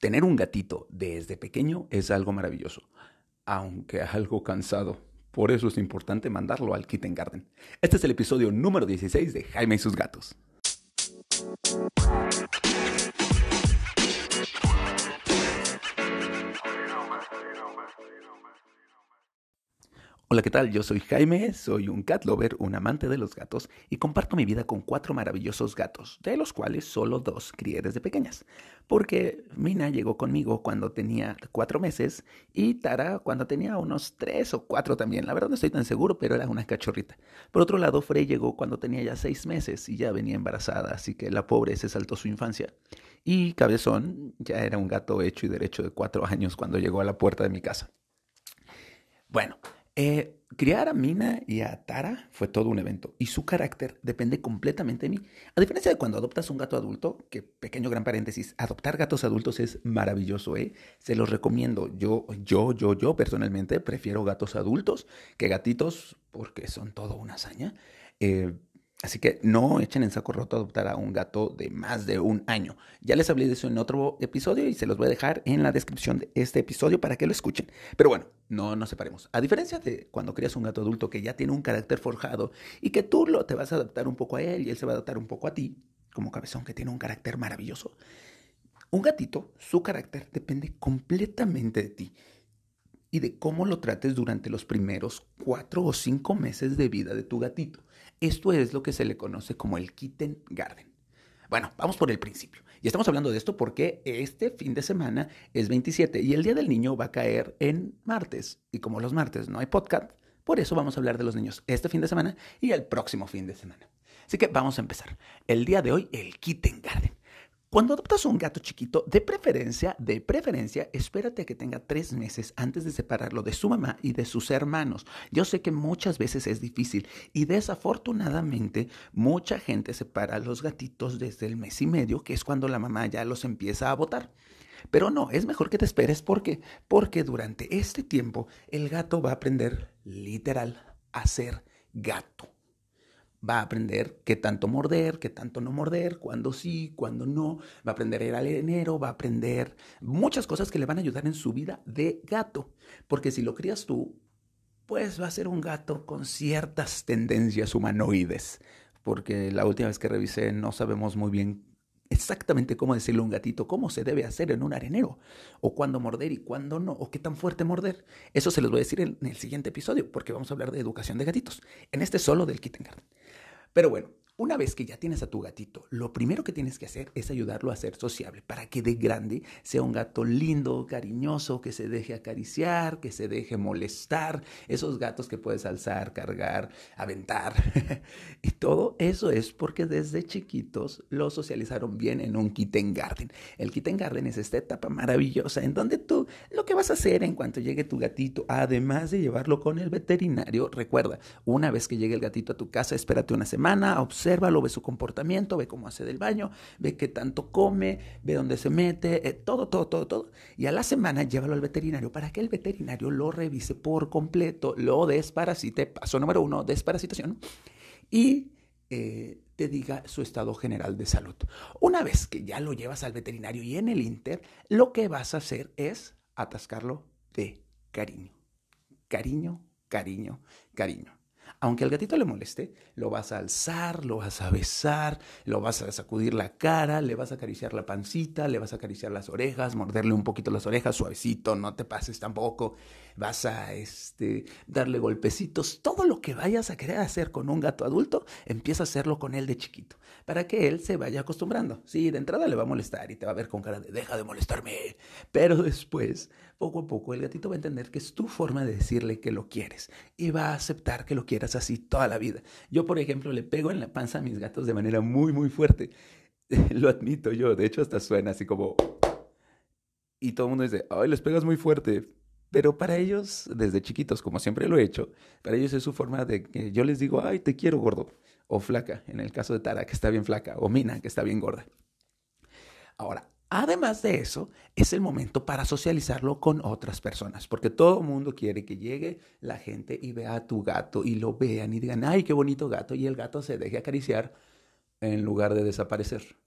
Tener un gatito desde pequeño es algo maravilloso, aunque algo cansado. Por eso es importante mandarlo al Kitten Garden. Este es el episodio número 16 de Jaime y sus gatos. Hola, ¿qué tal? Yo soy Jaime, soy un cat lover, un amante de los gatos y comparto mi vida con cuatro maravillosos gatos, de los cuales solo dos crié desde pequeñas. Porque Mina llegó conmigo cuando tenía cuatro meses y Tara cuando tenía unos tres o cuatro también. La verdad no estoy tan seguro, pero era una cachorrita. Por otro lado, Frey llegó cuando tenía ya seis meses y ya venía embarazada, así que la pobre se saltó su infancia. Y Cabezón ya era un gato hecho y derecho de cuatro años cuando llegó a la puerta de mi casa. Bueno, eh, criar a Mina y a Tara fue todo un evento y su carácter depende completamente de mí. A diferencia de cuando adoptas un gato adulto, que pequeño gran paréntesis, adoptar gatos adultos es maravilloso, ¿eh? Se los recomiendo. Yo, yo, yo, yo personalmente prefiero gatos adultos que gatitos porque son todo una hazaña. Eh, Así que no echen en saco roto adoptar a un gato de más de un año. Ya les hablé de eso en otro episodio y se los voy a dejar en la descripción de este episodio para que lo escuchen. Pero bueno, no nos separemos. A diferencia de cuando crías un gato adulto que ya tiene un carácter forjado y que tú lo, te vas a adaptar un poco a él y él se va a adaptar un poco a ti, como cabezón que tiene un carácter maravilloso. Un gatito, su carácter depende completamente de ti y de cómo lo trates durante los primeros cuatro o cinco meses de vida de tu gatito. Esto es lo que se le conoce como el kitten garden. Bueno, vamos por el principio. Y estamos hablando de esto porque este fin de semana es 27 y el Día del Niño va a caer en martes. Y como los martes no hay podcast, por eso vamos a hablar de los niños este fin de semana y el próximo fin de semana. Así que vamos a empezar. El día de hoy, el kitten garden. Cuando adoptas un gato chiquito, de preferencia, de preferencia, espérate a que tenga tres meses antes de separarlo de su mamá y de sus hermanos. Yo sé que muchas veces es difícil y desafortunadamente mucha gente separa a los gatitos desde el mes y medio, que es cuando la mamá ya los empieza a botar. Pero no, es mejor que te esperes porque porque durante este tiempo el gato va a aprender literal a ser gato va a aprender qué tanto morder, qué tanto no morder, cuándo sí, cuándo no, va a aprender a ir al enero, va a aprender muchas cosas que le van a ayudar en su vida de gato, porque si lo crías tú, pues va a ser un gato con ciertas tendencias humanoides, porque la última vez que revisé no sabemos muy bien exactamente cómo decirle a un gatito cómo se debe hacer en un arenero, o cuándo morder y cuándo no, o qué tan fuerte morder. Eso se los voy a decir en el siguiente episodio, porque vamos a hablar de educación de gatitos, en este solo del Kitten Garden. Pero bueno, una vez que ya tienes a tu gatito, lo primero que tienes que hacer es ayudarlo a ser sociable para que de grande sea un gato lindo, cariñoso, que se deje acariciar, que se deje molestar, esos gatos que puedes alzar, cargar, aventar. y todo eso es porque desde chiquitos lo socializaron bien en un kitten garden. El kitten garden es esta etapa maravillosa en donde tú lo que vas a hacer en cuanto llegue tu gatito, además de llevarlo con el veterinario, recuerda, una vez que llegue el gatito a tu casa, espérate una semana, observa obsérvalo, ve su comportamiento, ve cómo hace del baño, ve qué tanto come, ve dónde se mete, eh, todo, todo, todo, todo. Y a la semana llévalo al veterinario para que el veterinario lo revise por completo, lo desparasite, paso número uno, desparasitación, y eh, te diga su estado general de salud. Una vez que ya lo llevas al veterinario y en el Inter, lo que vas a hacer es atascarlo de cariño. Cariño, cariño, cariño. Aunque al gatito le moleste, lo vas a alzar, lo vas a besar, lo vas a sacudir la cara, le vas a acariciar la pancita, le vas a acariciar las orejas, morderle un poquito las orejas, suavecito, no te pases tampoco. Vas a este, darle golpecitos. Todo lo que vayas a querer hacer con un gato adulto, empieza a hacerlo con él de chiquito, para que él se vaya acostumbrando. Sí, de entrada le va a molestar y te va a ver con cara de deja de molestarme. Pero después, poco a poco, el gatito va a entender que es tu forma de decirle que lo quieres y va a aceptar que lo quieras así toda la vida. Yo, por ejemplo, le pego en la panza a mis gatos de manera muy, muy fuerte. Lo admito yo, de hecho hasta suena así como... Y todo el mundo dice, ay, les pegas muy fuerte. Pero para ellos, desde chiquitos, como siempre lo he hecho, para ellos es su forma de que yo les digo, ay, te quiero gordo. O flaca, en el caso de Tara, que está bien flaca. O Mina, que está bien gorda. Ahora, Además de eso, es el momento para socializarlo con otras personas, porque todo el mundo quiere que llegue la gente y vea a tu gato y lo vean y digan, ay, qué bonito gato, y el gato se deje acariciar en lugar de desaparecer.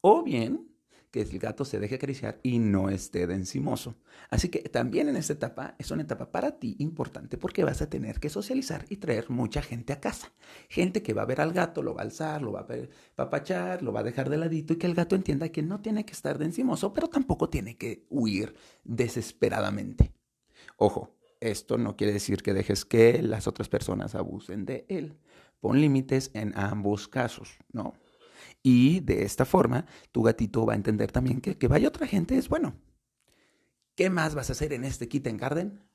O bien que el gato se deje acariciar y no esté de encimoso. Así que también en esta etapa es una etapa para ti importante porque vas a tener que socializar y traer mucha gente a casa. Gente que va a ver al gato, lo va a alzar, lo va a papachar, lo va a dejar de ladito y que el gato entienda que no tiene que estar de encimoso, pero tampoco tiene que huir desesperadamente. Ojo, esto no quiere decir que dejes que las otras personas abusen de él. Pon límites en ambos casos, ¿no? Y de esta forma, tu gatito va a entender también que que vaya otra gente es bueno. ¿Qué más vas a hacer en este Kitten Garden?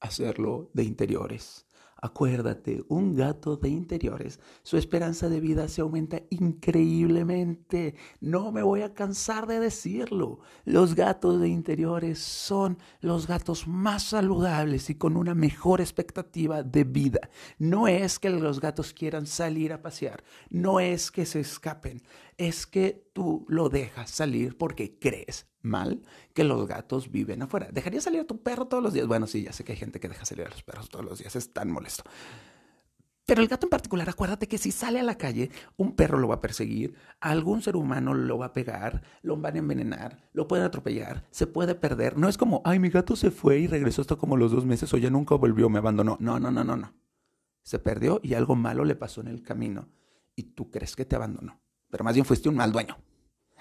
Hacerlo de interiores. Acuérdate, un gato de interiores, su esperanza de vida se aumenta increíblemente. No me voy a cansar de decirlo. Los gatos de interiores son los gatos más saludables y con una mejor expectativa de vida. No es que los gatos quieran salir a pasear, no es que se escapen, es que tú lo dejas salir porque crees mal que los gatos viven afuera. ¿Dejaría salir a tu perro todos los días? Bueno, sí, ya sé que hay gente que deja salir a los perros todos los días, es tan molesto. Pero el gato en particular, acuérdate que si sale a la calle, un perro lo va a perseguir, algún ser humano lo va a pegar, lo van a envenenar, lo pueden atropellar, se puede perder. No es como, ay, mi gato se fue y regresó hasta como los dos meses o ya nunca volvió, me abandonó. No, no, no, no, no. Se perdió y algo malo le pasó en el camino y tú crees que te abandonó, pero más bien fuiste un mal dueño.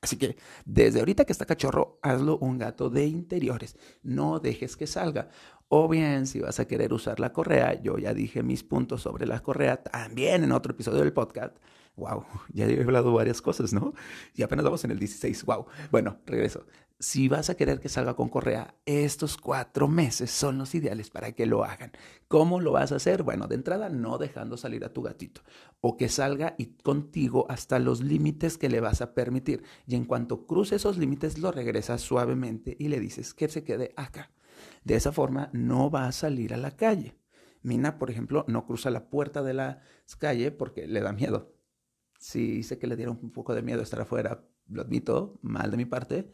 Así que desde ahorita que está cachorro, hazlo un gato de interiores. No dejes que salga. O bien, si vas a querer usar la correa, yo ya dije mis puntos sobre la correa también en otro episodio del podcast. Wow, ya he hablado varias cosas, ¿no? Y apenas vamos en el 16. Wow. Bueno, regreso si vas a querer que salga con correa, estos cuatro meses son los ideales para que lo hagan. ¿Cómo lo vas a hacer? Bueno, de entrada no dejando salir a tu gatito o que salga y contigo hasta los límites que le vas a permitir. Y en cuanto cruce esos límites, lo regresas suavemente y le dices que se quede acá. De esa forma no va a salir a la calle. Mina, por ejemplo, no cruza la puerta de la calle porque le da miedo. Sí, sé que le dieron un poco de miedo estar afuera, lo admito, mal de mi parte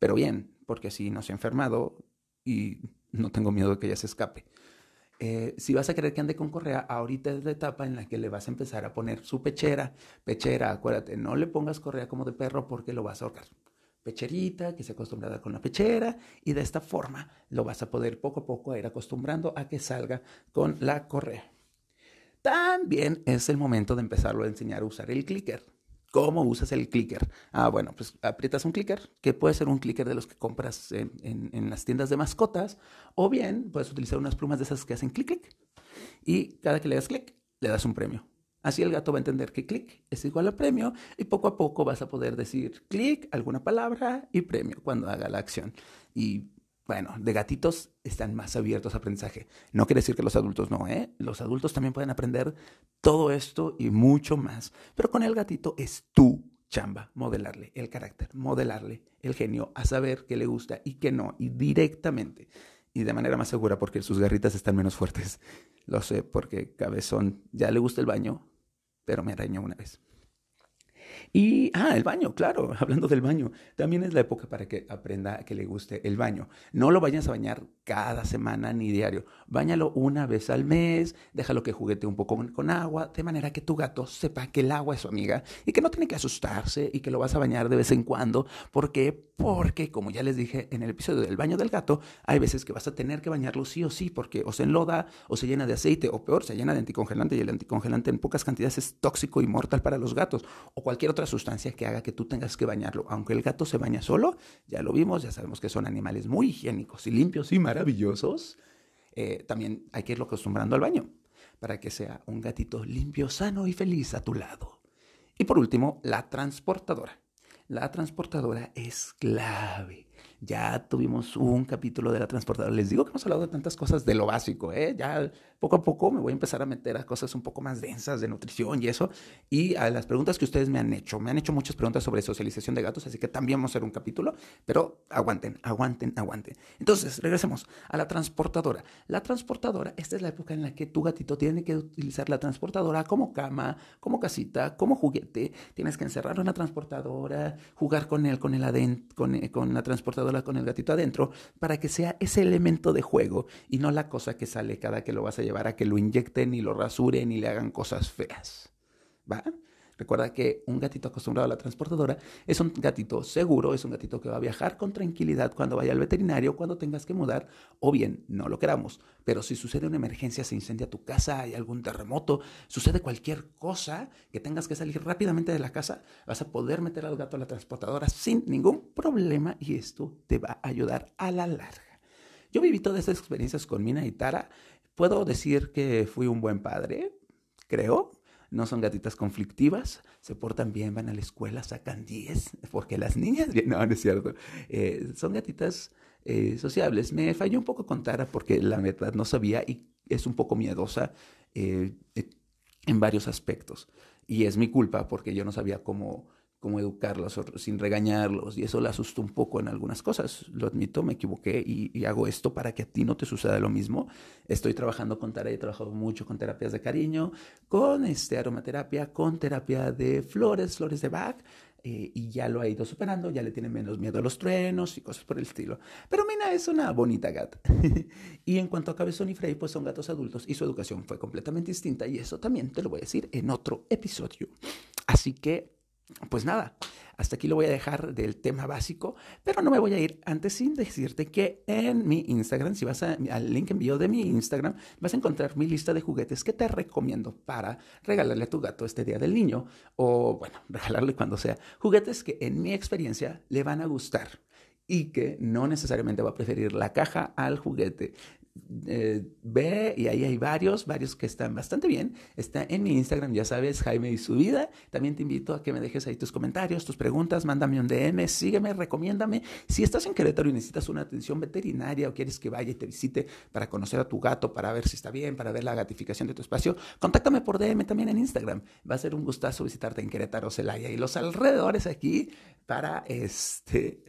pero bien, porque así no se ha enfermado y no tengo miedo de que ella se escape. Eh, si vas a querer que ande con correa, ahorita es la etapa en la que le vas a empezar a poner su pechera. Pechera, acuérdate, no le pongas correa como de perro porque lo vas a ahorcar. Pecherita, que se acostumbrada con la pechera, y de esta forma lo vas a poder poco a poco ir acostumbrando a que salga con la correa. También es el momento de empezarlo a enseñar a usar el clicker. ¿Cómo usas el clicker? Ah, bueno, pues aprietas un clicker, que puede ser un clicker de los que compras en, las tiendas de mascotas, o bien puedes utilizar unas plumas de esas que hacen clic, clic, y cada que le das clic, le das un premio. Así el gato va a entender que clic es igual a premio y poco a poco vas a poder decir clic, alguna palabra y premio cuando haga la acción. Y bueno, de gatitos están más abiertos a aprendizaje. No quiere decir que los adultos no, ¿eh? Los adultos también pueden aprender todo esto y mucho más. Pero con el gatito es tu chamba, modelarle el carácter, modelarle el genio, a saber qué le gusta y qué no, y directamente. Y de manera más segura porque sus garritas están menos fuertes. Lo sé porque Cabezón ya le gusta el baño, pero me arañó una vez. Y, ah, el baño, claro, hablando del baño, también es la época para que aprenda que le guste el baño. No lo vayas a bañar cada semana ni diario. Báñalo una vez al mes, déjalo que juguete un poco con, agua, de manera que tu gato sepa que el agua es su amiga y que no tiene que asustarse y que lo vas a bañar de vez en cuando. ¿Por qué? Porque, como ya les dije en el episodio del baño del gato, hay veces que vas a tener que bañarlo sí o sí, porque o se enloda, o se llena de aceite, o peor, se llena de anticongelante y el anticongelante en pocas cantidades es tóxico y mortal para los gatos, o cualquier otra sustancia que haga que tú tengas que bañarlo. Aunque el gato se baña solo, ya lo vimos, ya sabemos que son animales muy higiénicos y limpios y maravillosos, eh, también hay que irlo acostumbrando al baño para que sea un gatito limpio, sano y feliz a tu lado. Y por último, la transportadora. La transportadora es clave. Ya tuvimos un capítulo de la transportadora. Les digo que hemos hablado de tantas cosas de lo básico, ¿eh? Ya poco a poco me voy a empezar a meter a cosas un poco más densas de nutrición y eso. Y a las preguntas que ustedes me han hecho. Me han hecho muchas preguntas sobre socialización de gatos, así que también vamos a hacer un capítulo. Pero aguanten, aguanten, aguanten. Entonces, regresemos a la transportadora. La transportadora, esta es la época en la que tu gatito tiene que utilizar la transportadora como cama, como casita, como juguete. Tienes que encerrarlo en la transportadora, jugar con él, con, el con, con la transportadora, con el gatito adentro, para que sea ese elemento de juego y no la cosa que sale cada que lo vas a llevar a que lo inyecten y lo rasuren y le hagan cosas feas. ¿Va? Recuerda que un gatito acostumbrado a la transportadora es un gatito seguro, es un gatito que va a viajar con tranquilidad cuando vaya al veterinario, cuando tengas que mudar, o bien no lo queramos. Pero si sucede una emergencia, se incendia tu casa, hay algún terremoto, sucede cualquier cosa que tengas que salir rápidamente de la casa, vas a poder meter al gato a la transportadora sin ningún problema y esto te va a ayudar a la larga. Yo viví todas estas experiencias con Mina y Tara. Puedo decir que fui un buen padre, creo no son gatitas conflictivas, se portan bien, van a la escuela, sacan 10, porque las niñas, no, no es cierto, eh, son gatitas eh, sociables. Me falló un poco con Tara porque la verdad no sabía y es un poco miedosa eh, en varios aspectos. Y es mi culpa porque yo no sabía cómo cómo educarlos sin regañarlos y eso le asustó un poco en algunas cosas. Lo admito, me equivoqué y, hago esto para que a ti no te suceda lo mismo. Estoy trabajando con Tara, he trabajado mucho con terapias de cariño, con este, aromaterapia, con terapia de flores, flores de Bach. Eh, y ya lo ha ido superando, ya le tiene menos miedo a los truenos y cosas por el estilo. Pero Mina es una bonita gata. y en cuanto a Cabezón y Frey, pues son gatos adultos y su educación fue completamente distinta y eso también te lo voy a decir en otro episodio. Así que pues nada, hasta aquí lo voy a dejar del tema básico, pero no me voy a ir antes sin decirte que en mi Instagram, si vas al link envío de mi Instagram, vas a encontrar mi lista de juguetes que te recomiendo para regalarle a tu gato este día del niño o, bueno, regalarle cuando sea. Juguetes que en mi experiencia le van a gustar y que no necesariamente va a preferir la caja al juguete. Eh, ve y ahí hay varios, varios que están bastante bien. Está en mi Instagram, ya sabes, Jaime y su vida. También te invito a que me dejes ahí tus comentarios, tus preguntas, mándame un DM, sígueme, recomiéndame. Si estás en Querétaro y necesitas una atención veterinaria o quieres que vaya y te visite para conocer a tu gato, para ver si está bien, para ver la gatificación de tu espacio, contáctame por DM también en Instagram. Va a ser un gustazo visitarte en Querétaro, Celaya y los alrededores aquí para este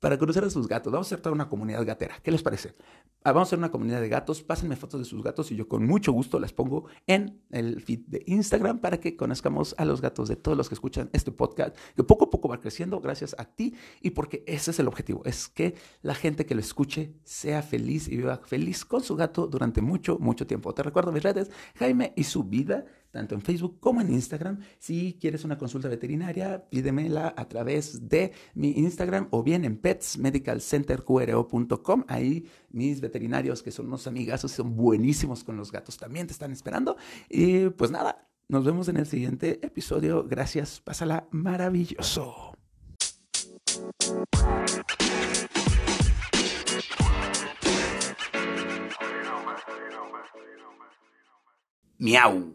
para conocer a sus gatos. Vamos a hacer toda una comunidad gatera. ¿Qué les parece? Ah, vamos a hacer una comunidad de gatos. Pásenme fotos de sus gatos y yo con mucho gusto las pongo en el feed de Instagram para que conozcamos a los gatos de todos los que escuchan este podcast, que poco a poco va creciendo gracias a ti y porque ese es el objetivo, es que la gente que lo escuche sea feliz y viva feliz con su gato durante mucho, mucho tiempo. Te recuerdo mis redes, Jaime y su vida tanto en Facebook como en Instagram. Si quieres una consulta veterinaria, pídemela a través de mi Instagram o bien en petsmedicalcenterqro.com. Ahí mis veterinarios, que son unos amigazos, son buenísimos con los gatos, también te están esperando. Y pues nada, nos vemos en el siguiente episodio. Gracias, pásala maravilloso. Miau.